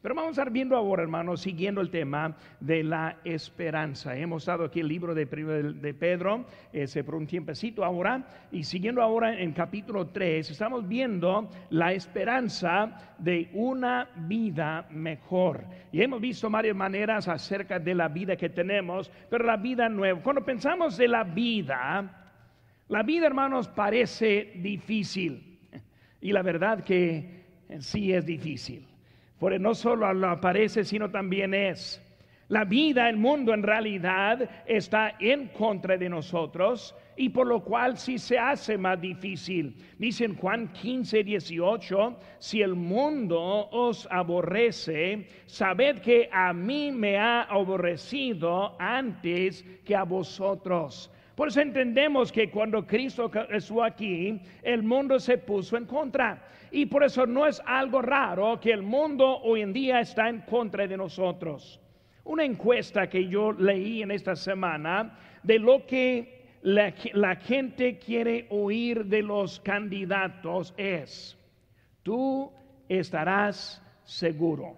Pero vamos a estar viendo ahora, hermanos, siguiendo el tema de la esperanza. Hemos estado aquí el libro de, de Pedro, ese por un tiempecito ahora, y siguiendo ahora en capítulo 3, estamos viendo la esperanza de una vida mejor. Y hemos visto varias maneras acerca de la vida que tenemos, pero la vida nueva. Cuando pensamos de la vida, la vida, hermanos, parece difícil. Y la verdad que sí es difícil. Porque no solo lo aparece, sino también es. La vida, el mundo en realidad está en contra de nosotros y por lo cual sí se hace más difícil. Dice en Juan 15, 18, si el mundo os aborrece, sabed que a mí me ha aborrecido antes que a vosotros. Por eso entendemos que cuando Cristo estuvo aquí, el mundo se puso en contra. Y por eso no es algo raro que el mundo hoy en día está en contra de nosotros. Una encuesta que yo leí en esta semana de lo que la, la gente quiere oír de los candidatos es, tú estarás seguro.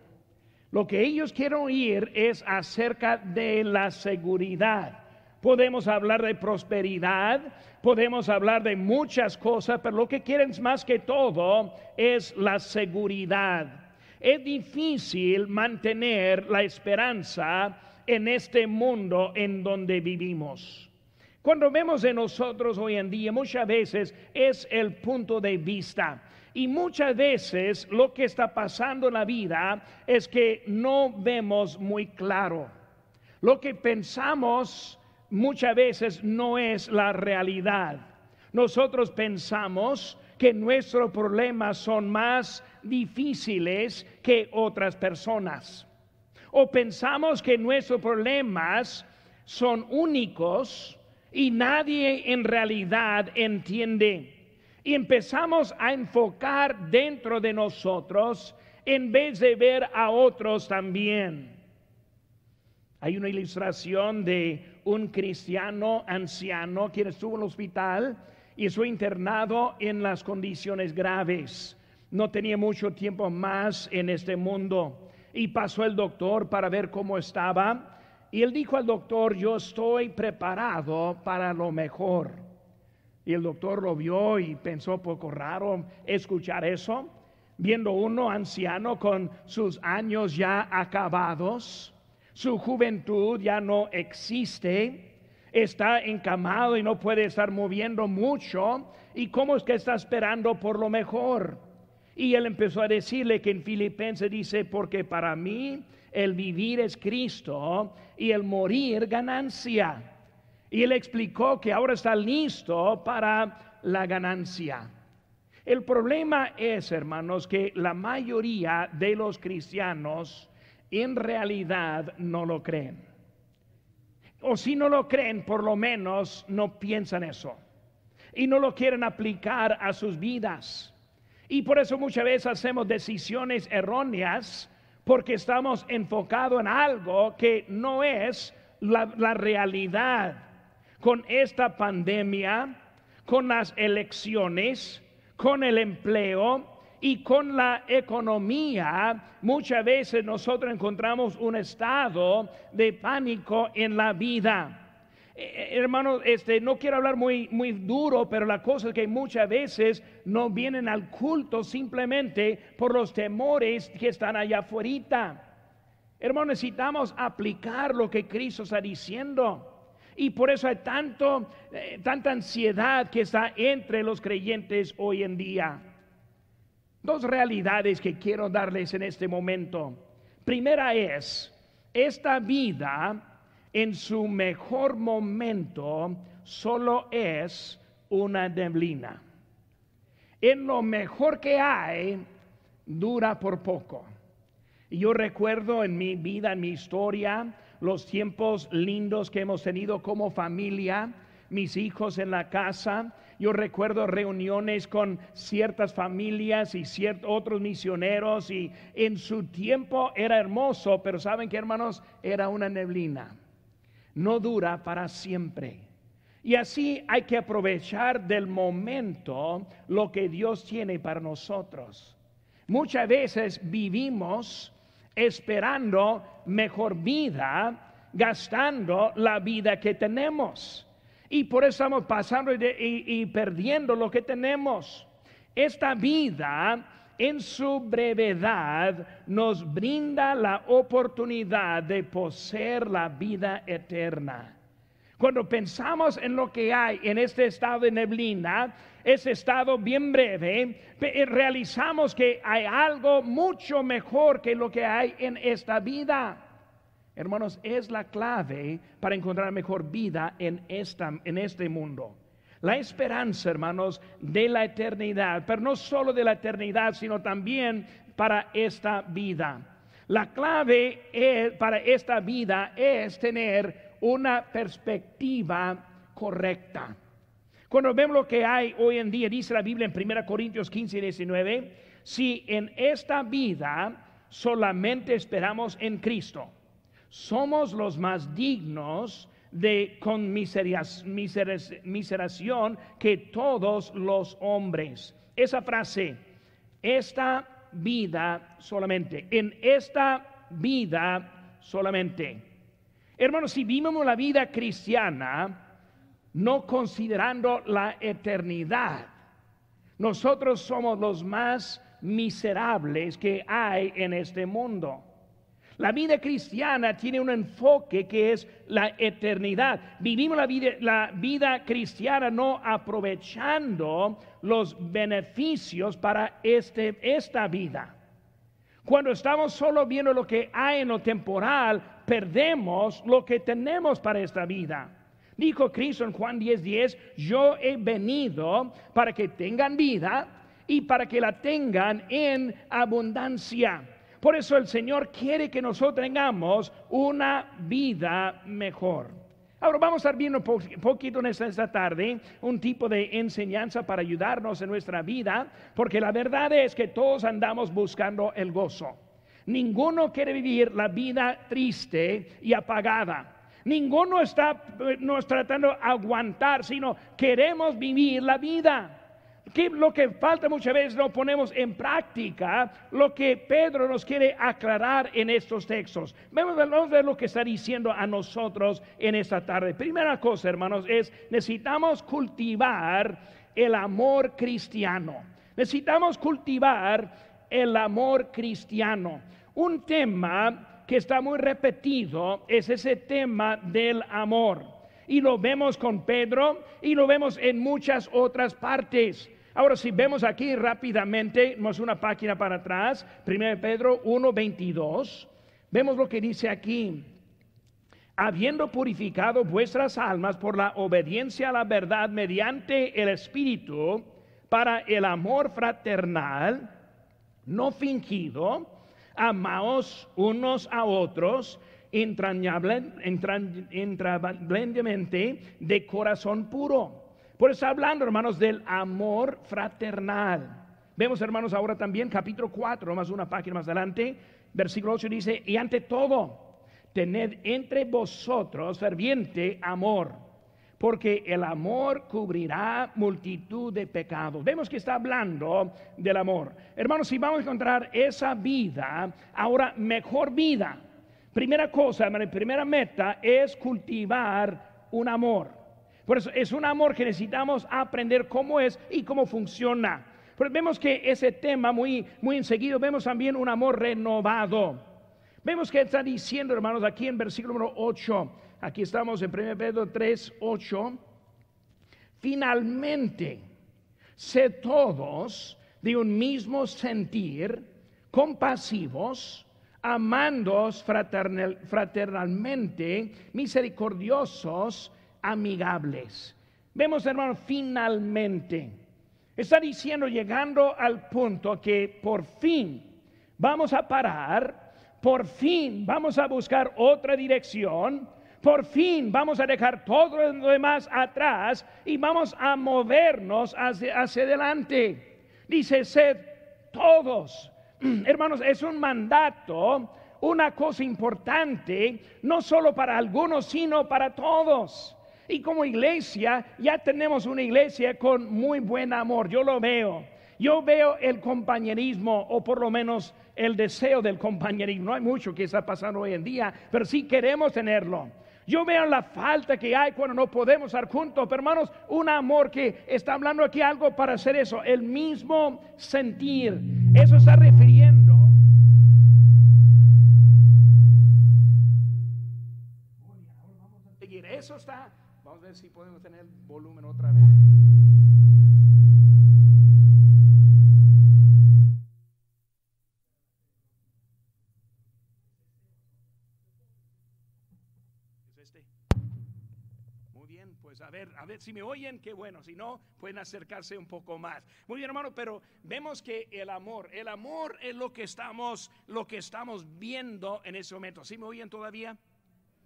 Lo que ellos quieren oír es acerca de la seguridad podemos hablar de prosperidad, podemos hablar de muchas cosas, pero lo que quieren más que todo es la seguridad. Es difícil mantener la esperanza en este mundo en donde vivimos. Cuando vemos de nosotros hoy en día, muchas veces es el punto de vista. Y muchas veces lo que está pasando en la vida es que no vemos muy claro. Lo que pensamos muchas veces no es la realidad. Nosotros pensamos que nuestros problemas son más difíciles que otras personas. O pensamos que nuestros problemas son únicos y nadie en realidad entiende. Y empezamos a enfocar dentro de nosotros en vez de ver a otros también. Hay una ilustración de un cristiano anciano quien estuvo en el hospital y fue internado en las condiciones graves. No tenía mucho tiempo más en este mundo y pasó el doctor para ver cómo estaba y él dijo al doctor, yo estoy preparado para lo mejor. Y el doctor lo vio y pensó poco raro escuchar eso, viendo uno anciano con sus años ya acabados su juventud ya no existe, está encamado y no puede estar moviendo mucho. ¿Y cómo es que está esperando por lo mejor? Y él empezó a decirle que en Filipenses dice, porque para mí el vivir es Cristo y el morir ganancia. Y él explicó que ahora está listo para la ganancia. El problema es, hermanos, que la mayoría de los cristianos en realidad no lo creen. O si no lo creen, por lo menos no piensan eso. Y no lo quieren aplicar a sus vidas. Y por eso muchas veces hacemos decisiones erróneas porque estamos enfocados en algo que no es la, la realidad. Con esta pandemia, con las elecciones, con el empleo, y con la economía, muchas veces nosotros encontramos un estado de pánico en la vida. Eh, eh, hermano, este, no quiero hablar muy, muy duro, pero la cosa es que muchas veces no vienen al culto simplemente por los temores que están allá afuera. Hermano, necesitamos aplicar lo que Cristo está diciendo. Y por eso hay tanto, eh, tanta ansiedad que está entre los creyentes hoy en día. Dos realidades que quiero darles en este momento. Primera es, esta vida en su mejor momento solo es una neblina. En lo mejor que hay, dura por poco. Y yo recuerdo en mi vida, en mi historia, los tiempos lindos que hemos tenido como familia, mis hijos en la casa, yo recuerdo reuniones con ciertas familias y ciertos otros misioneros y en su tiempo era hermoso, pero saben que hermanos, era una neblina. No dura para siempre. Y así hay que aprovechar del momento lo que Dios tiene para nosotros. Muchas veces vivimos esperando mejor vida, gastando la vida que tenemos. Y por eso estamos pasando y, perdiendo lo que tenemos. Esta vida en su brevedad nos brinda la oportunidad de poseer la vida eterna. Cuando pensamos en lo que hay en este estado de neblina, ese estado bien breve, eh, realizamos que hay algo mucho mejor que lo que hay en esta vida. Hermanos, es la clave para encontrar mejor vida en, esta, en este mundo. La esperanza, hermanos, de la eternidad, pero no solo de la eternidad, sino también para esta vida. La clave para esta vida es tener una perspectiva correcta. Cuando vemos lo que hay hoy en día, dice la Biblia en 1 Corintios 15 y 19, si en esta vida solamente esperamos en Cristo, somos los más dignos de conmiseración que todos los hombres. Esa frase, esta vida solamente, en esta vida solamente. Hermanos, si vivimos la vida cristiana no considerando la eternidad, nosotros somos los más miserables que hay en este mundo. La vida cristiana tiene un enfoque que es la eternidad. Vivimos la vida, la vida cristiana no aprovechando los beneficios para este, esta vida. Cuando estamos solo viendo lo que hay en lo temporal, perdemos lo que tenemos para esta vida. Dijo Cristo en Juan 10:10, 10, yo he venido para que tengan vida y para que la tengan en abundancia. Por eso el Señor quiere que nosotros tengamos una vida mejor. Ahora vamos a estar viendo un poquito en esta, tarde un tipo de enseñanza para ayudarnos en nuestra vida, porque la verdad es que todos andamos buscando el gozo. Ninguno quiere vivir la vida triste y apagada. Ninguno está nos tratando de aguantar, sino queremos vivir la vida lo que falta muchas veces no ponemos en práctica lo que Pedro nos quiere aclarar en estos textos. Vamos, a ver lo que está diciendo a nosotros en esta tarde. Primera cosa, hermanos, es necesitamos cultivar el amor cristiano. Necesitamos cultivar el amor cristiano. Un tema que está muy repetido es ese tema del amor. Y lo vemos con Pedro y lo vemos en muchas otras partes. Ahora, si vemos aquí rápidamente, vamos una página para atrás, 1 Pedro 1:22, vemos lo que dice aquí. Habiendo purificado vuestras almas por la obediencia a la verdad mediante el Espíritu, para el amor fraternal, no fingido, amaos unos a otros entrañablemente de corazón puro por eso hablando, hermanos, del amor fraternal. Vemos, hermanos, ahora también capítulo 4, más una página más adelante, versículo 8 dice, y ante todo, tened entre vosotros ferviente amor, porque el amor cubrirá multitud de pecados. Vemos que está hablando del amor. Hermanos, si vamos a encontrar esa vida, ahora mejor vida. Primera cosa, primera meta es cultivar un amor. Por eso es un amor que necesitamos aprender cómo es y cómo funciona. Vemos que ese tema muy, muy enseguida, vemos también un amor renovado. Vemos que está diciendo, hermanos, aquí en versículo número 8, aquí estamos en 1 Pedro 3, 8, finalmente, sé todos de un mismo sentir, compasivos, amándos fraternalmente, misericordiosos, amigables. Vemos, hermano, finalmente. Está diciendo, llegando al punto que por fin vamos a parar, por fin vamos a buscar otra dirección, por fin vamos a dejar todo lo demás atrás y vamos a movernos hacia, hacia adelante. Dice, sed todos. Hermanos, es un mandato, una cosa importante, no solo para algunos, sino para todos. Y como iglesia, ya tenemos una iglesia con muy buen amor. Yo lo veo. Yo veo el compañerismo o por lo menos el deseo del compañerismo. No hay mucho que está pasando hoy en día, pero sí queremos tenerlo. Yo veo la falta que hay cuando no podemos estar juntos, pero hermanos, un amor que está hablando aquí algo para hacer eso, el mismo sentir. Eso está refiriendo. Vamos a seguir. Eso está. Vamos a ver si podemos tener volumen otra vez. Pues, a ver, a ver si me oyen, qué bueno, si no, pueden acercarse un poco más. Muy bien, hermano, pero vemos que el amor, el amor es lo que estamos, lo que estamos viendo en ese momento. ¿Sí me oyen todavía?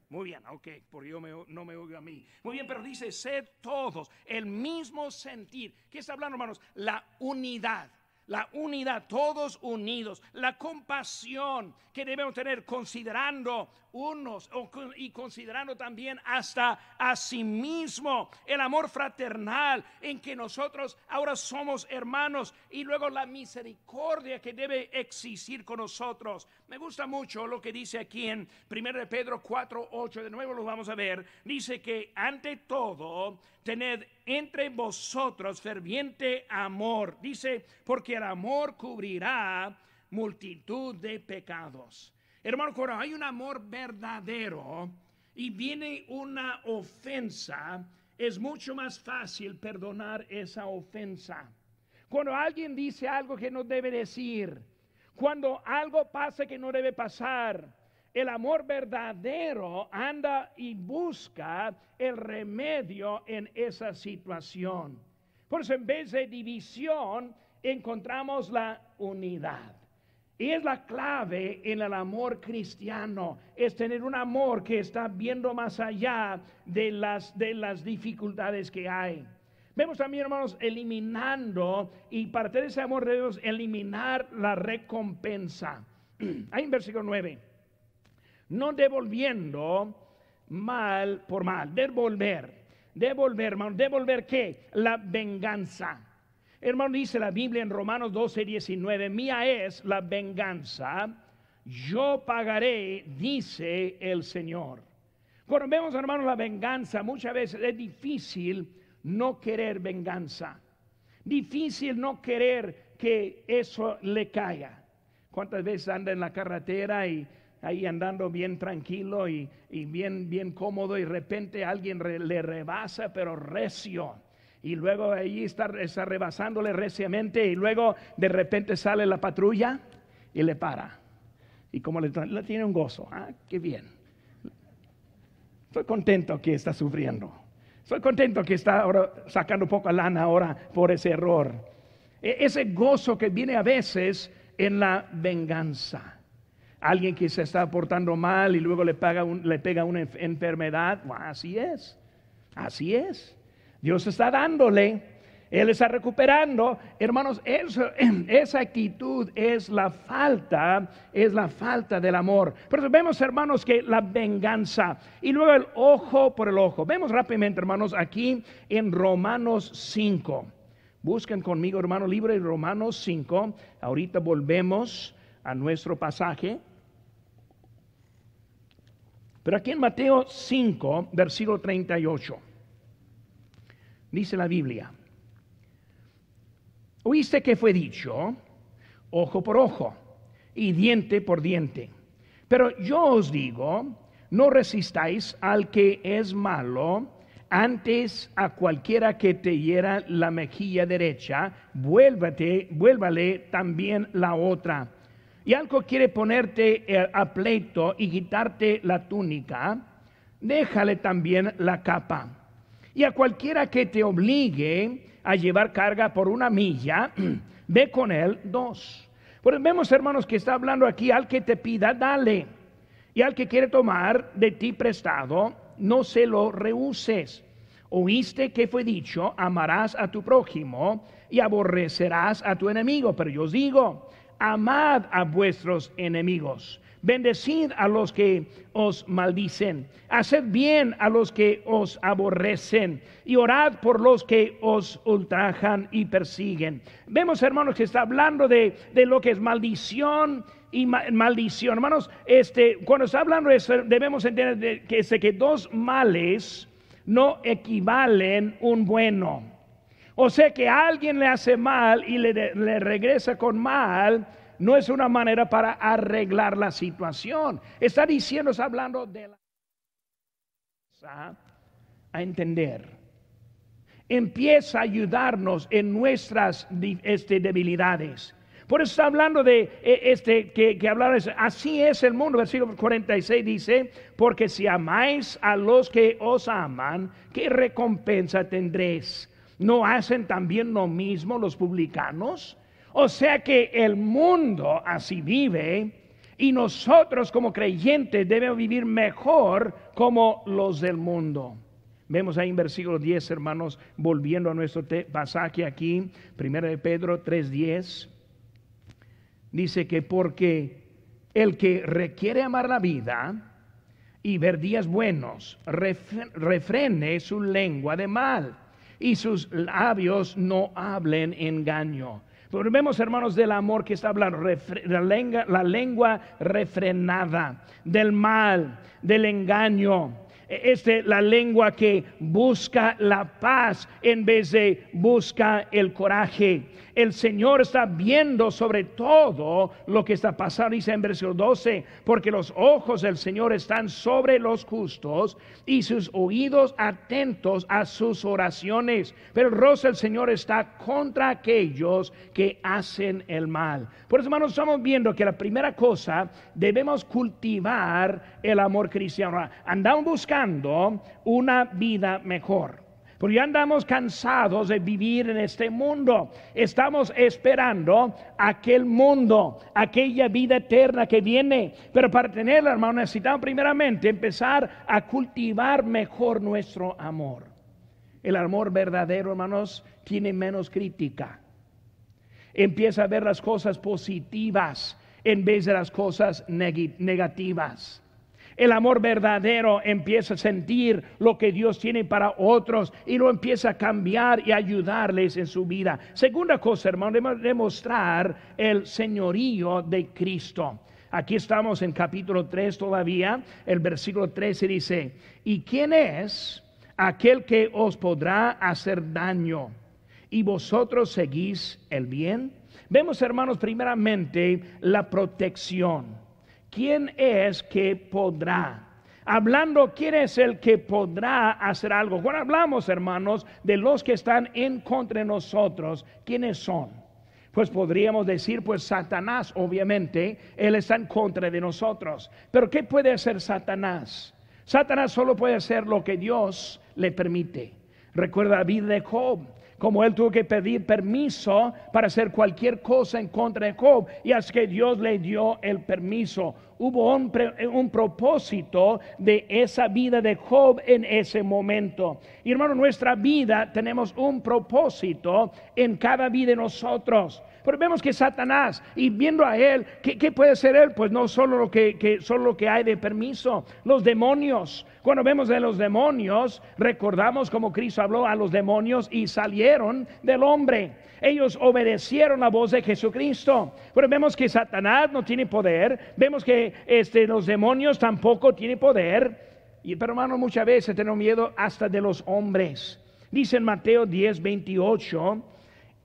Muy bien, ok, porque yo no me oigo a mí. Muy bien, pero dice, sed todos el mismo sentir. ¿Qué está hablando, hermanos? La unidad la unidad, todos unidos, la compasión que debemos tener considerando unos y considerando también hasta a sí mismo el amor fraternal en que nosotros ahora somos hermanos y luego la misericordia que debe existir con nosotros. Me gusta mucho lo que dice aquí en 1 Pedro 4, 8, de nuevo lo vamos a ver, dice que ante todo tened entre vosotros ferviente amor, dice, porque el amor cubrirá multitud de pecados. Hermano, cuando hay un amor verdadero y viene una ofensa, es mucho más fácil perdonar esa ofensa. Cuando alguien dice algo que no debe decir, cuando algo pasa que no debe pasar, el amor verdadero anda y busca el remedio en esa situación. Por eso en vez de división encontramos la unidad. Y es la clave en el amor cristiano, es tener un amor que está viendo más allá de las, de las dificultades que hay. Vemos también, hermanos, eliminando, y para tener ese amor debemos eliminar la recompensa. Hay en versículo 9, no devolviendo mal por mal, devolver, devolver, hermano, devolver qué? La venganza. Hermano, dice la Biblia en Romanos 12, 19, mía es la venganza, yo pagaré, dice el Señor. Cuando vemos, hermano, la venganza, muchas veces es difícil no querer venganza. Difícil no querer que eso le caiga. ¿Cuántas veces anda en la carretera y ahí andando bien tranquilo y, bien, bien cómodo y de repente alguien le rebasa pero recio? y luego ahí está, está rebasándole reciamente y luego de repente sale la patrulla y le para. Y como le, tiene un gozo, ah, qué bien. Estoy contento que está sufriendo. Estoy contento que está ahora sacando poca lana ahora por ese error. E, ese gozo que viene a veces en la venganza. Alguien que se está portando mal y luego le, paga le pega una enfermedad. así es. Así es. Dios está dándole, Él está recuperando. Hermanos, esa actitud es la falta, es la falta del amor. Pero vemos, hermanos, que la venganza y luego el ojo por el ojo. Vemos rápidamente, hermanos, aquí en Romanos 5. Busquen conmigo, hermano, libro de Romanos 5. Ahorita volvemos a nuestro pasaje. Pero aquí en Mateo 5, versículo 38 dice la Biblia. Oíste que fue dicho, ojo por ojo y diente por diente. Pero yo os digo, no resistáis al que es malo, antes a cualquiera que te hiera la mejilla derecha, vuélvate, vuélvale también la otra. Y algo quiere ponerte eh, a pleito y quitarte la túnica, déjale también la capa. Y a cualquiera que te obligue a llevar carga por una milla, ve con él dos. Pues vemos, hermanos, que está hablando aquí al que te pida, dale. Y al que quiere tomar de ti prestado, no se lo rehuses. Oíste que fue dicho, amarás a tu prójimo y aborrecerás a tu enemigo. Pero yo os digo, amad a vuestros enemigos Bendecid a los que os maldicen, haced bien a los que os aborrecen y orad por los que os ultrajan y persiguen. Vemos, hermanos, que está hablando de, lo que es maldición y maldición. Hermanos, este, cuando está hablando de eso, debemos entender que, que dos males no equivalen un bueno. O sea que alguien le hace mal y le, regresa con mal, no es una manera para arreglar la situación. Está diciendo, está hablando de la a entender. Empieza a ayudarnos en nuestras este, debilidades. Por eso está hablando de e, este que, que hablar así es el mundo. Versículo 46 dice, porque si amáis a los que os aman, ¿qué recompensa tendréis? ¿No hacen también lo mismo los publicanos? O sea que el mundo así vive y nosotros como creyentes debemos vivir mejor como los del mundo. Vemos ahí en versículo 10, hermanos, volviendo a nuestro pasaje aquí, 1 de Pedro 3:10, dice que porque el que requiere amar la vida y ver días buenos, refrene su lengua de mal y sus labios no hablen engaño. Pero vemos, hermanos, del amor que está hablando, la lengua, la lengua refrenada, del mal, del engaño este, la lengua que busca la paz en vez de busca el coraje. El Señor está viendo sobre todo lo que está pasando, dice en versículo 12, porque los ojos del Señor están sobre los justos y sus oídos atentos a sus oraciones. Pero el rostro del Señor está contra aquellos que hacen el mal. Por eso, hermanos, estamos viendo que la primera cosa debemos cultivar el amor cristiano. Andamos buscando una vida mejor. Porque ya andamos cansados de vivir en este mundo. Estamos esperando aquel mundo, aquella vida eterna que viene. Pero para tenerla, hermano, necesitamos primeramente empezar a cultivar mejor nuestro amor. El amor verdadero, hermanos, tiene menos crítica. Empieza a ver las cosas positivas en vez de las cosas negativas. El amor verdadero empieza a sentir lo que Dios tiene para otros y lo empieza a cambiar y ayudarles en su vida. Segunda cosa, hermano, demostrar el señorío de Cristo. Aquí estamos en capítulo 3 todavía. El versículo 13 dice, ¿y quién es aquel que os podrá hacer daño? ¿Y vosotros seguís el bien? Vemos, hermanos, primeramente la protección. ¿Quién es que podrá? Hablando, ¿quién es el que podrá hacer algo? Cuando hablamos, hermanos, de los que están en contra de nosotros, ¿quiénes son? Pues podríamos decir, pues Satanás, obviamente, él está en contra de nosotros. Pero ¿qué puede hacer Satanás? Satanás solo puede hacer lo que Dios le permite. Recuerda la vida de Job como él tuvo que pedir permiso para hacer cualquier cosa en contra de Job, y es que Dios le dio el permiso. Hubo un, un, propósito de esa vida de Job en ese momento. Y hermano, nuestra vida tenemos un propósito en cada vida de nosotros. Pero vemos que Satanás, y viendo a él, ¿qué, puede ser él? Pues no solo lo que, que, solo lo que hay de permiso, los demonios. Cuando vemos de los demonios, recordamos como Cristo habló a los demonios y salieron del hombre. Ellos obedecieron la voz de Jesucristo. Pero vemos que Satanás no tiene poder, vemos que este, los demonios tampoco tienen poder. Y, pero hermano, muchas veces tenemos miedo hasta de los hombres. Dice en Mateo 10, 28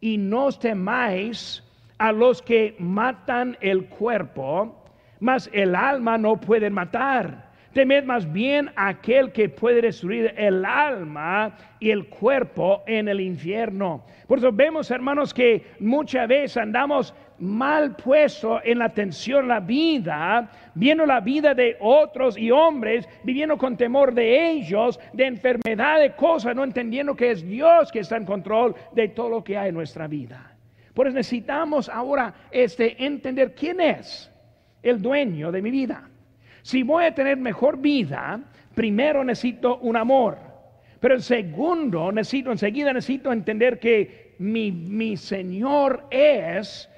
y no temáis a los que matan el cuerpo, mas el alma no pueden matar. Temed más bien a aquel que puede destruir el alma y el cuerpo en el infierno. Por eso vemos, hermanos, que muchas veces andamos mal puesto en la atención la vida, viendo la vida de otros y hombres, viviendo con temor de ellos, de enfermedad, de cosas, no entendiendo que es Dios que está en control de todo lo que hay en nuestra vida. Por eso necesitamos ahora este, entender quién es el dueño de mi vida. Si voy a tener mejor vida, primero necesito un amor. Pero el segundo, necesito, enseguida necesito entender que mi, mi Señor es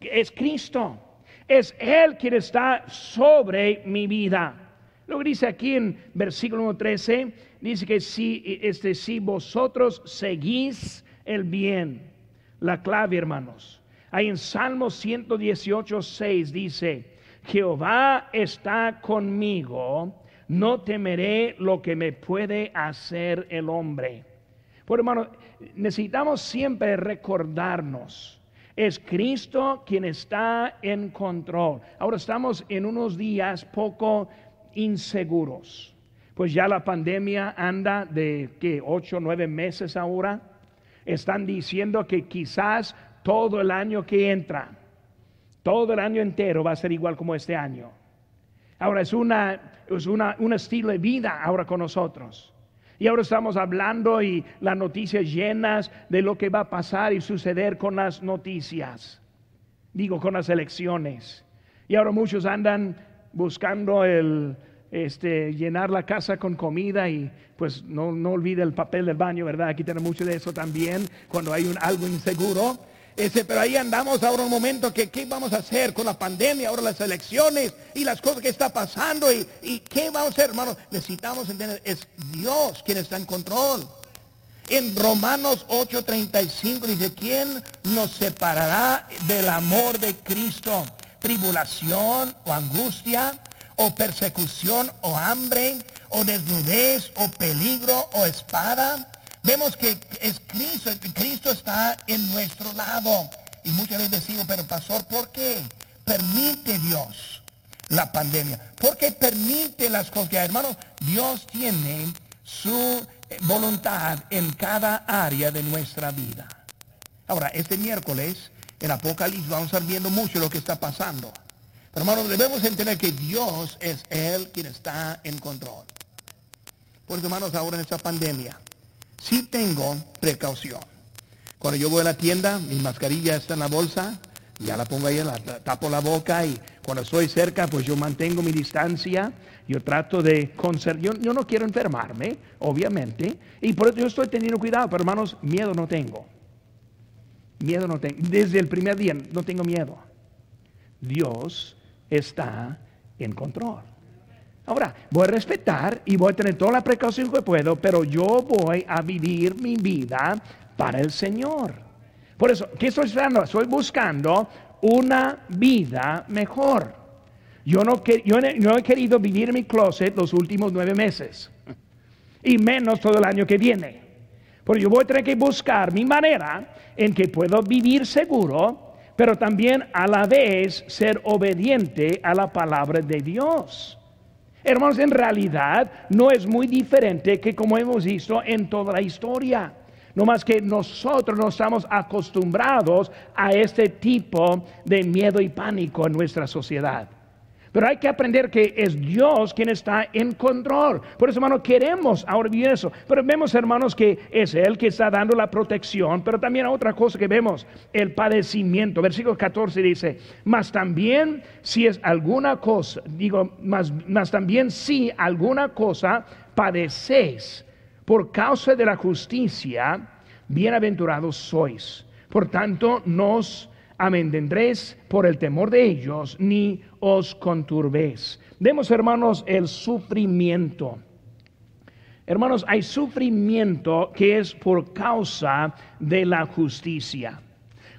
es Cristo. Es Él quien está sobre mi vida. Lo que dice aquí en versículo 13, dice que si, este, si vosotros seguís el bien, la clave hermanos. Ahí en Salmo 118, 6 dice, Jehová está conmigo, no temeré lo que me puede hacer el hombre. Por hermano, necesitamos siempre recordarnos, es Cristo quien está en control. Ahora estamos en unos días poco inseguros, pues ya la pandemia anda de que ocho, nueve meses ahora. Están diciendo que quizás todo el año que entra, todo el año entero va a ser igual como este año. Ahora es, una, es una, un estilo de vida ahora con nosotros. Y ahora estamos hablando y las noticias llenas de lo que va a pasar y suceder con las noticias. Digo, con las elecciones. Y ahora muchos andan buscando el, este, llenar la casa con comida y pues no, no olvide el papel del baño, ¿verdad? Aquí tenemos mucho de eso también cuando hay un, algo inseguro. Ese, pero ahí andamos ahora un momento que qué vamos a hacer con la pandemia, ahora las elecciones y las cosas que está pasando y, qué vamos a hacer, hermanos. Necesitamos entender, es Dios quien está en control. En Romanos 8:35 dice, ¿quién nos separará del amor de Cristo? Tribulación o angustia o persecución o hambre o desnudez o peligro o espada. Vemos que es Cristo, Cristo está en nuestro lado. Y muchas veces decimos, pero pastor, ¿por qué permite Dios la pandemia? ¿Por qué permite las cosas? Hermanos, Dios tiene su voluntad en cada área de nuestra vida. Ahora, este miércoles en Apocalipsis vamos a estar viendo mucho lo que está pasando. Pero hermanos, debemos entender que Dios es Él quien está en control. Por eso, hermanos, ahora en esta pandemia, sí tengo precaución. Cuando yo voy a la tienda, mi mascarilla está en la bolsa, ya la pongo ahí, la tapo la boca y cuando estoy cerca, pues yo mantengo mi distancia. Yo trato de conservar, yo, yo, no quiero enfermarme, obviamente, y por eso yo estoy teniendo cuidado, pero hermanos, miedo no tengo. Miedo no tengo. Desde el primer día no tengo miedo. Dios está en control. Ahora, voy a respetar y voy a tener toda la precaución que puedo, pero yo voy a vivir mi vida para el Señor. Por eso, ¿qué estoy esperando? Estoy buscando una vida mejor. Yo no, yo he querido vivir en mi closet los últimos nueve meses, y menos todo el año que viene. Porque yo voy a tener que buscar mi manera en que puedo vivir seguro, pero también a la vez ser obediente a la palabra de Dios. Hermanos, en realidad no es muy diferente que como hemos visto en toda la historia. No más que nosotros no estamos acostumbrados a este tipo de miedo y pánico en nuestra sociedad. Pero hay que aprender que es Dios quien está en control. Por eso, hermano, queremos ahora vivir eso. Pero vemos, hermanos, que es Él que está dando la protección. Pero también otra cosa que vemos, el padecimiento. Versículo 14 dice, mas también si es alguna cosa, digo, mas también si alguna cosa padecéis por causa de la justicia, bienaventurados sois. Por tanto, nos amendendréis por el temor de ellos, ni os conturbéis. Demos, hermanos, el sufrimiento. Hermanos, hay sufrimiento que es por causa de la justicia.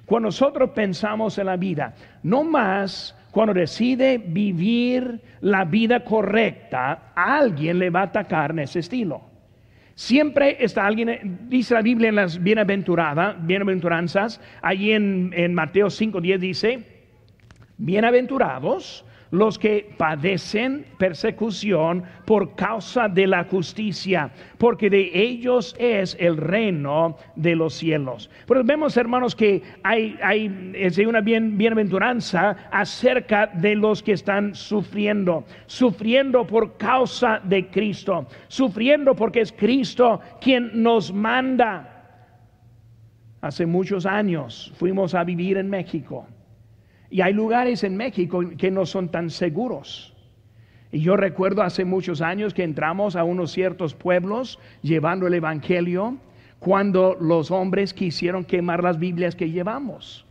Cuando nosotros pensamos en la vida, no más cuando decide vivir la vida correcta, alguien le va a atacar en ese estilo. Siempre está alguien, dice la Biblia en las bienaventuradas, bienaventuranzas, allí en, en Mateo 5.10 dice, bienaventurados los que padecen persecución por causa de la justicia, porque de ellos es el reino de los cielos. Pero vemos, hermanos, que hay, hay una bien, bienaventuranza acerca de los que están sufriendo, sufriendo por causa de Cristo, sufriendo porque es Cristo quien nos manda. Hace muchos años fuimos a vivir en México y hay lugares en México que no son tan seguros. Y yo recuerdo hace muchos años que entramos a unos ciertos pueblos llevando el Evangelio cuando los hombres quisieron quemar las Biblias que llevamos.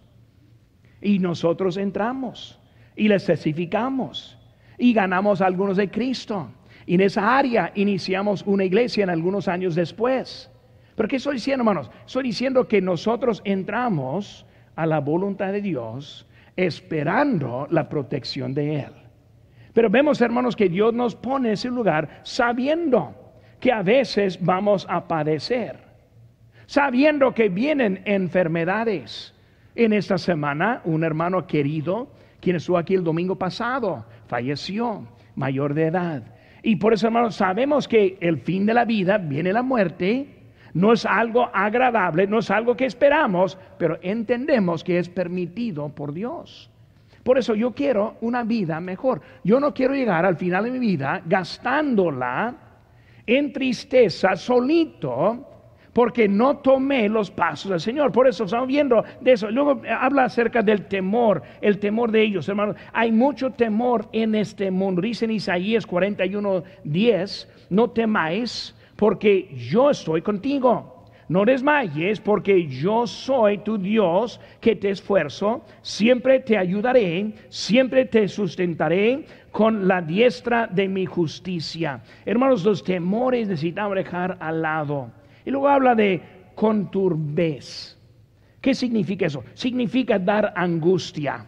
Y nosotros entramos y les testificamos y ganamos a algunos de Cristo. Y en esa área iniciamos una iglesia en algunos años después. Pero ¿qué estoy diciendo, hermanos? Estoy diciendo que nosotros entramos a la voluntad de Dios esperando la protección de Él. Pero vemos, hermanos, que Dios nos pone en ese lugar sabiendo que a veces vamos a padecer, sabiendo que vienen enfermedades. En esta semana, un hermano querido, quien estuvo aquí el domingo pasado, falleció, mayor de edad. Y por eso, hermanos, sabemos que el fin de la vida viene la muerte. No es algo agradable, no es algo que esperamos, pero entendemos que es permitido por Dios. Por eso yo quiero una vida mejor. Yo no quiero llegar al final de mi vida gastándola en tristeza solito porque no tomé los pasos del Señor. Por eso estamos viendo de eso. Luego habla acerca del temor, el temor de ellos, hermanos. Hay mucho temor en este mundo. Dice en Isaías 41, 10, no temáis porque yo estoy contigo. No desmayes porque yo soy tu Dios que te esfuerzo, siempre te ayudaré, siempre te sustentaré con la diestra de mi justicia. Hermanos, los temores necesitamos dejar al lado. Y luego habla de conturbez. ¿Qué significa eso? Significa dar angustia.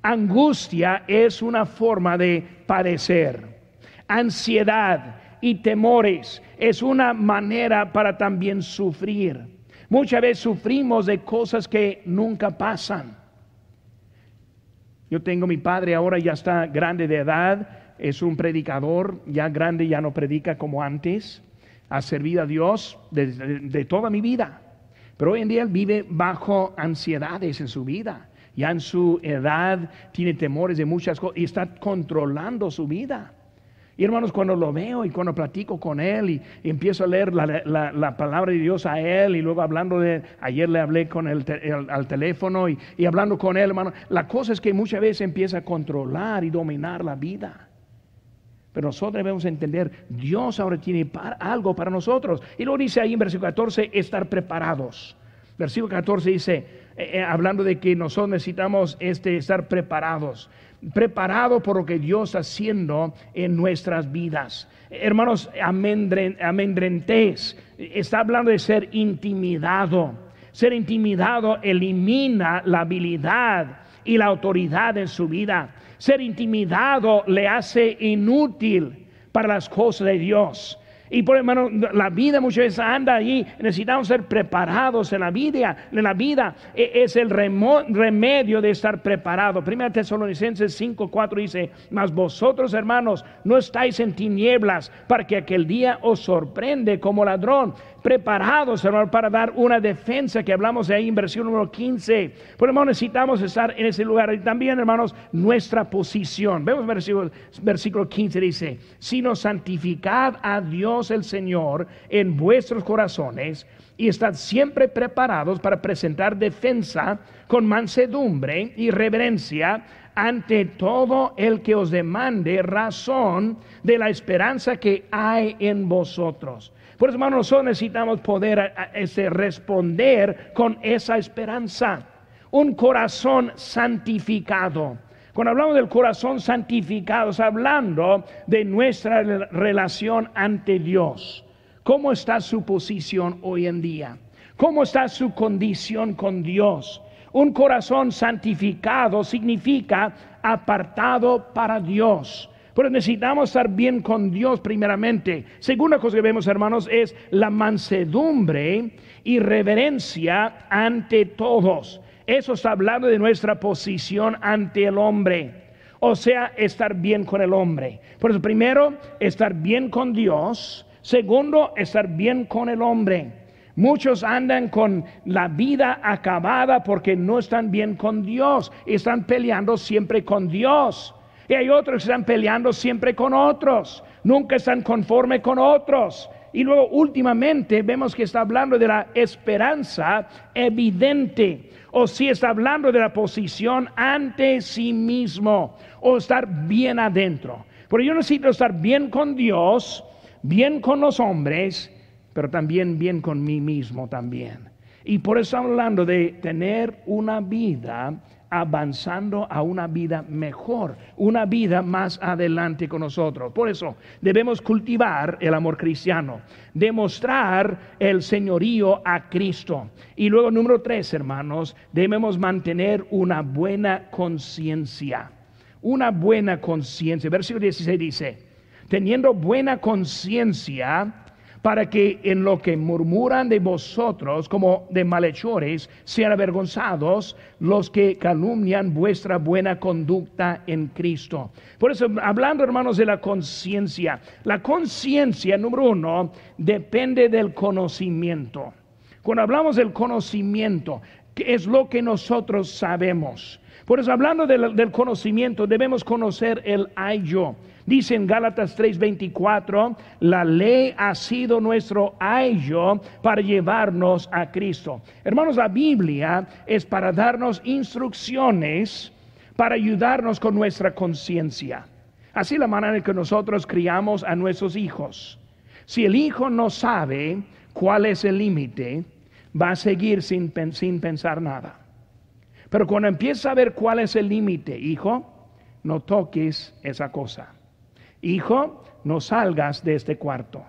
Angustia es una forma de padecer. Ansiedad y temores es una manera para también sufrir. Muchas veces sufrimos de cosas que nunca pasan. Yo tengo mi padre ahora, ya está grande de edad, es un predicador, ya grande, ya no predica como antes, ha servido a Dios de, toda mi vida, pero hoy en día vive bajo ansiedades en su vida, ya en su edad tiene temores de muchas cosas y está controlando su vida. Y hermanos, cuando lo veo y cuando platico con él y, empiezo a leer la, palabra de Dios a él y luego hablando de, ayer le hablé con el, al teléfono y, y, hablando con él, hermano, la cosa es que muchas veces empieza a controlar y dominar la vida. Pero nosotros debemos entender, Dios ahora tiene algo para nosotros. Y luego dice ahí en versículo 14, estar preparados. Versículo 14 dice, eh, eh, hablando de que nosotros necesitamos este, estar preparados preparado por lo que Dios haciendo en nuestras vidas. Hermanos, amendrentés, está hablando de ser intimidado. Ser intimidado elimina la habilidad y la autoridad en su vida. Ser intimidado le hace inútil para las cosas de Dios. Y por hermano, la vida muchas veces anda ahí. Necesitamos ser preparados en la vida. En la vida e, es el remedio de estar preparado. Primera Tesalonicenses 5, 4 dice: Mas vosotros, hermanos, no estáis en tinieblas para que aquel día os sorprende como ladrón preparados, hermano, para dar una defensa que hablamos de ahí en versión número 15. Por hermano, necesitamos estar en ese lugar. Y también, hermanos, nuestra posición. Vemos versículo, versículo 15, dice, sino santificad a Dios el Señor en vuestros corazones y estad siempre preparados para presentar defensa con mansedumbre y reverencia ante todo el que os demande razón de la esperanza que hay en vosotros por eso, hermanos, nosotros necesitamos poder responder con esa esperanza. Un corazón santificado. Cuando hablamos del corazón santificado, estamos hablando de nuestra relación ante Dios. ¿Cómo está su posición hoy en día? ¿Cómo está su condición con Dios? Un corazón santificado significa apartado para Dios. Pero necesitamos estar bien con Dios primeramente. Segunda cosa que vemos, hermanos, es la mansedumbre y reverencia ante todos. Eso está hablando de nuestra posición ante el hombre. O sea, estar bien con el hombre. Por eso, primero, estar bien con Dios. Segundo, estar bien con el hombre. Muchos andan con la vida acabada porque no están bien con Dios. Están peleando siempre con Dios. Y hay otros que están peleando siempre con otros, nunca están conformes con otros. Y luego últimamente vemos que está hablando de la esperanza evidente, o si está hablando de la posición ante sí mismo, o estar bien adentro. Pero yo necesito estar bien con Dios, bien con los hombres, pero también bien con mí mismo también. Y por eso estamos hablando de tener una vida avanzando a una vida mejor, una vida más adelante con nosotros. Por eso debemos cultivar el amor cristiano, demostrar el señorío a Cristo. Y luego, número tres, hermanos, debemos mantener una buena conciencia una buena conciencia. Versículo 16 dice, teniendo buena conciencia para que en lo que murmuran de vosotros como de malhechores sean avergonzados los que calumnian vuestra buena conducta en Cristo. Por eso, hablando hermanos de la conciencia, la conciencia, número uno, depende del conocimiento. Cuando hablamos del conocimiento, ¿qué es lo que nosotros sabemos? Por eso, hablando del, conocimiento, debemos conocer el ayo. Dice en Gálatas 3:24, la ley ha sido nuestro ayo para llevarnos a Cristo. Hermanos, la Biblia es para darnos instrucciones, para ayudarnos con nuestra conciencia. Así la manera en que nosotros criamos a nuestros hijos. Si el hijo no sabe cuál es el límite, va a seguir sin, sin pensar nada. Pero cuando empieza a ver cuál es el límite, hijo, no toques esa cosa. Hijo, no salgas de este cuarto.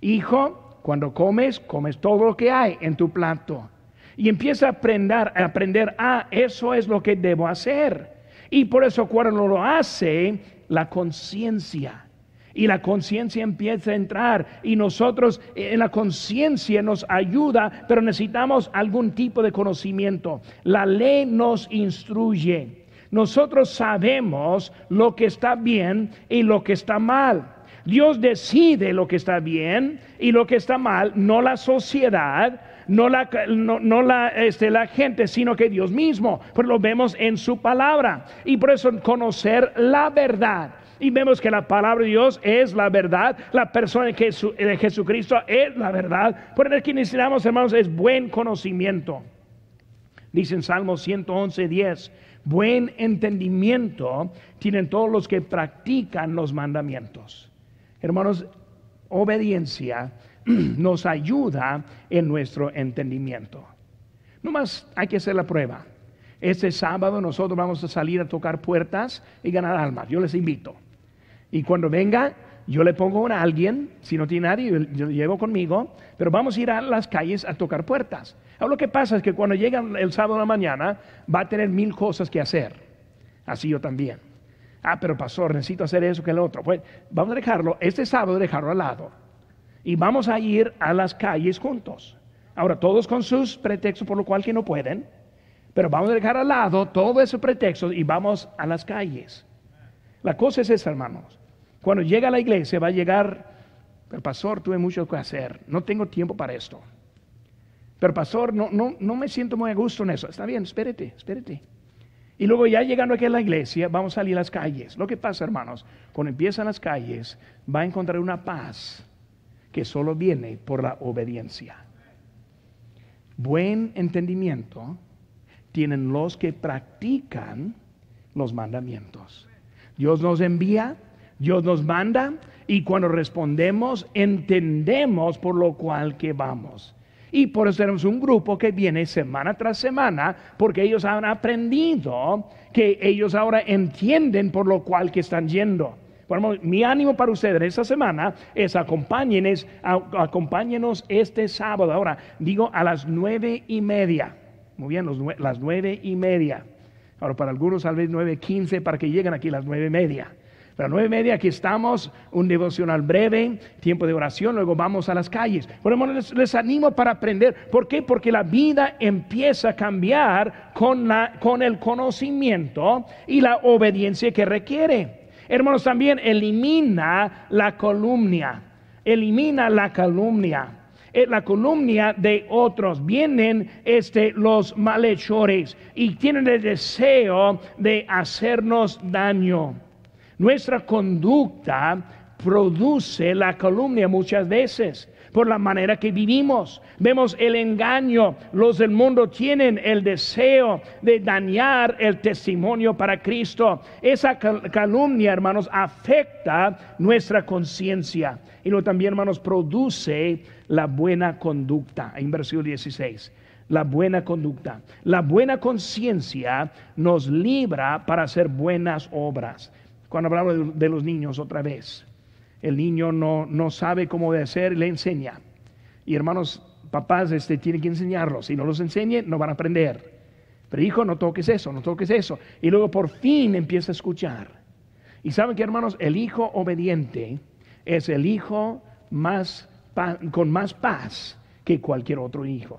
Hijo, cuando comes, comes todo lo que hay en tu plato. Y empieza a aprender, a aprender, ah, eso es lo que debo hacer. Y por eso cuando lo hace, la conciencia. Y la conciencia empieza a entrar y nosotros en la conciencia nos ayuda, pero necesitamos algún tipo de conocimiento. La ley nos instruye. Nosotros sabemos lo que está bien y lo que está mal. Dios decide lo que está bien y lo que está mal, no la sociedad, no este, la gente, sino que Dios mismo. Pues lo vemos en su palabra. Y por eso conocer la verdad. Y vemos que la palabra de Dios es la verdad, la persona de, Jesucristo es la verdad. Por eso que necesitamos, hermanos, es buen conocimiento. Dice en Salmo 111, 10 Buen entendimiento tienen todos los que practican los mandamientos. Hermanos, obediencia nos ayuda en nuestro entendimiento. No más hay que hacer la prueba. Este sábado nosotros vamos a salir a tocar puertas y ganar almas. Yo les invito. Y cuando venga, yo le pongo a alguien, si no tiene nadie, yo, lo llevo conmigo, pero vamos a ir a las calles a tocar puertas. Ahora lo que pasa es que cuando llega el sábado la mañana, va a tener mil cosas que hacer. Así yo también. Ah, pero pastor, necesito hacer eso que el otro. Pues vamos a dejarlo, este sábado dejarlo al lado. Y vamos a ir a las calles juntos. Ahora, todos con sus pretextos por lo cual que no pueden, pero vamos a dejar al lado todo ese pretexto y vamos a las calles. La cosa es esa, hermanos. Cuando llega la iglesia va a llegar, pero pastor, tuve mucho que hacer, no tengo tiempo para esto. Pero pastor, no, no, no me siento muy a gusto en eso. Está bien, espérate, espérate. Y luego ya llegando aquí a la iglesia, vamos a salir a las calles. Lo que pasa, hermanos, cuando empiezan las calles, va a encontrar una paz que solo viene por la obediencia. Buen entendimiento tienen los que practican los mandamientos. Dios nos envía Dios nos manda y cuando respondemos entendemos por lo cual que vamos. Y por eso tenemos un grupo que viene semana tras semana porque ellos han aprendido que ellos ahora entienden por lo cual que están yendo. Mi ánimo para ustedes esta semana es acompáñenos, acompáñenos este sábado. Ahora, digo a las nueve y media. Muy bien, las nueve y media. Ahora, para algunos tal vez nueve quince para que lleguen aquí a las nueve y media. A nueve y media aquí estamos, un devocional breve, tiempo de oración, luego vamos a las calles. Bueno, les, les, animo para aprender. ¿Por qué? Porque la vida empieza a cambiar con, la, con el conocimiento y la obediencia que requiere. Hermanos, también elimina la calumnia. Elimina la calumnia eh, la calumnia de otros. Vienen este, los malhechores y tienen el deseo de hacernos daño. Nuestra conducta produce la calumnia muchas veces por la manera que vivimos. Vemos el engaño. Los del mundo tienen el deseo de dañar el testimonio para Cristo. Esa calumnia, hermanos, afecta nuestra conciencia. Y lo también, hermanos, produce la buena conducta. En versículo 16 la buena conducta. La buena conciencia nos libra para hacer buenas obras cuando hablamos de, los niños otra vez. El niño no, no sabe cómo hacer, le enseña. Y hermanos, papás este, tienen que enseñarlos. Si no los enseñen, no van a aprender. Pero hijo, no toques eso, no toques eso. Y luego por fin empieza a escuchar. Y saben que hermanos, el hijo obediente es el hijo más con más paz que cualquier otro hijo.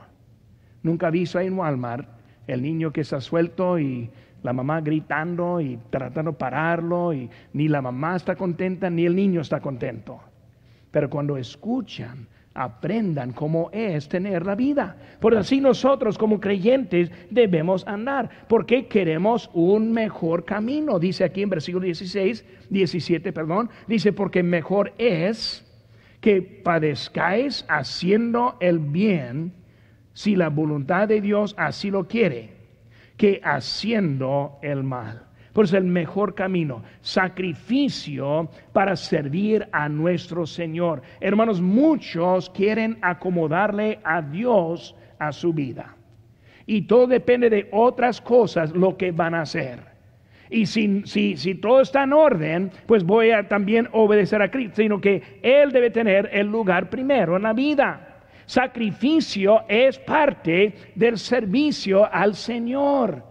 Nunca visto ahí en Walmart el niño que está suelto y la mamá gritando y tratando de pararlo y ni la mamá está contenta ni el niño está contento. Pero cuando escuchan, aprendan cómo es tener la vida. Por así nosotros como creyentes debemos andar, porque queremos un mejor camino. Dice aquí en versículo 16, 17, perdón, dice, porque mejor es que padezcáis haciendo el bien, si la voluntad de Dios así lo quiere, que haciendo el mal. Por eso el mejor camino, sacrificio para servir a nuestro Señor. Hermanos, muchos quieren acomodarle a Dios a su vida. Y todo depende de otras cosas lo que van a hacer. Y si, si, si, todo está en orden, pues voy a también obedecer a Cristo, sino que Él debe tener el lugar primero en la vida. Sacrificio es parte del servicio al Señor.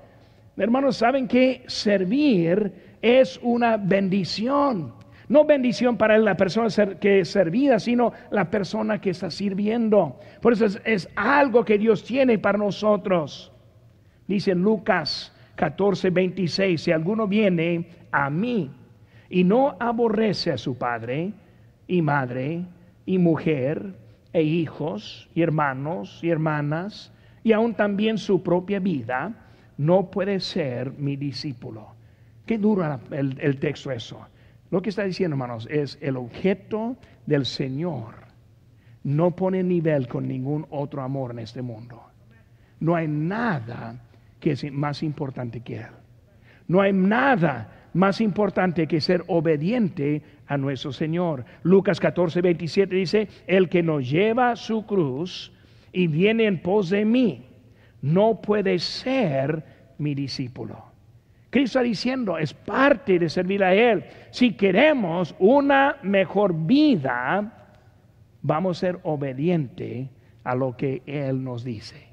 Hermanos, saben que servir es una bendición. No bendición para la persona que es servida, sino la persona que está sirviendo. Por eso es, algo que Dios tiene para nosotros. Dice Lucas 14, 26, si alguno viene a mí y no aborrece a su padre y madre y mujer e hijos y hermanos y hermanas y aún también su propia vida, no puede ser mi discípulo. Qué duro el, el texto eso. Lo que está diciendo, hermanos, es el objeto del Señor. No pone nivel con ningún otro amor en este mundo. No hay nada que es más importante que Él. No hay nada más importante que ser obediente a nuestro Señor. Lucas 14, 27 dice, el que nos lleva su cruz y viene en pos de mí, no puede ser mi discípulo. Cristo está diciendo, es parte de servir a Él. Si queremos una mejor vida, vamos a ser obedientes a lo que Él nos dice.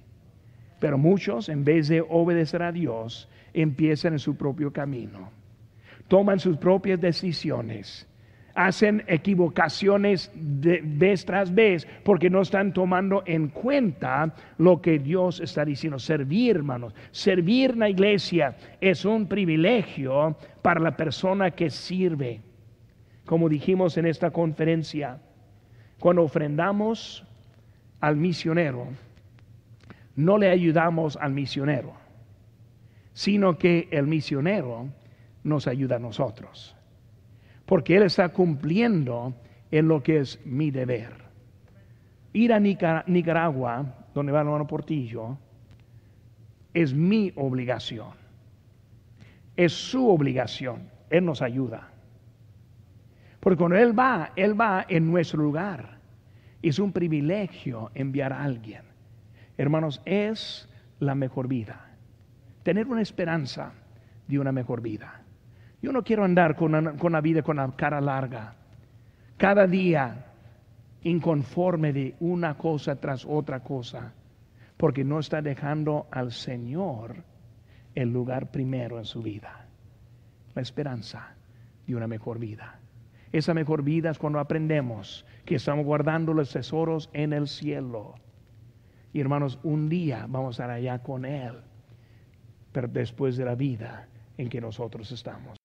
Pero muchos, en vez de obedecer a Dios, empiezan en su propio camino. Toman sus propias decisiones hacen equivocaciones de vez tras vez porque no están tomando en cuenta lo que Dios está diciendo. Servir, hermanos, servir la iglesia es un privilegio para la persona que sirve. Como dijimos en esta conferencia, cuando ofrendamos al misionero, no le ayudamos al misionero, sino que el misionero nos ayuda a nosotros porque Él está cumpliendo en lo que es mi deber. Ir a Nicaragua, donde va el hermano Portillo, es mi obligación. Es su obligación. Él nos ayuda. Porque cuando Él va, Él va en nuestro lugar. Es un privilegio enviar a alguien. Hermanos, es la mejor vida. Tener una esperanza de una mejor vida. Yo no quiero andar con la, vida con la cara larga. Cada día inconforme de una cosa tras otra cosa, porque no está dejando al Señor el lugar primero en su vida. La esperanza de una mejor vida. Esa mejor vida es cuando aprendemos que estamos guardando los tesoros en el cielo. Y hermanos, un día vamos a estar allá con Él, pero después de la vida en que nosotros estamos.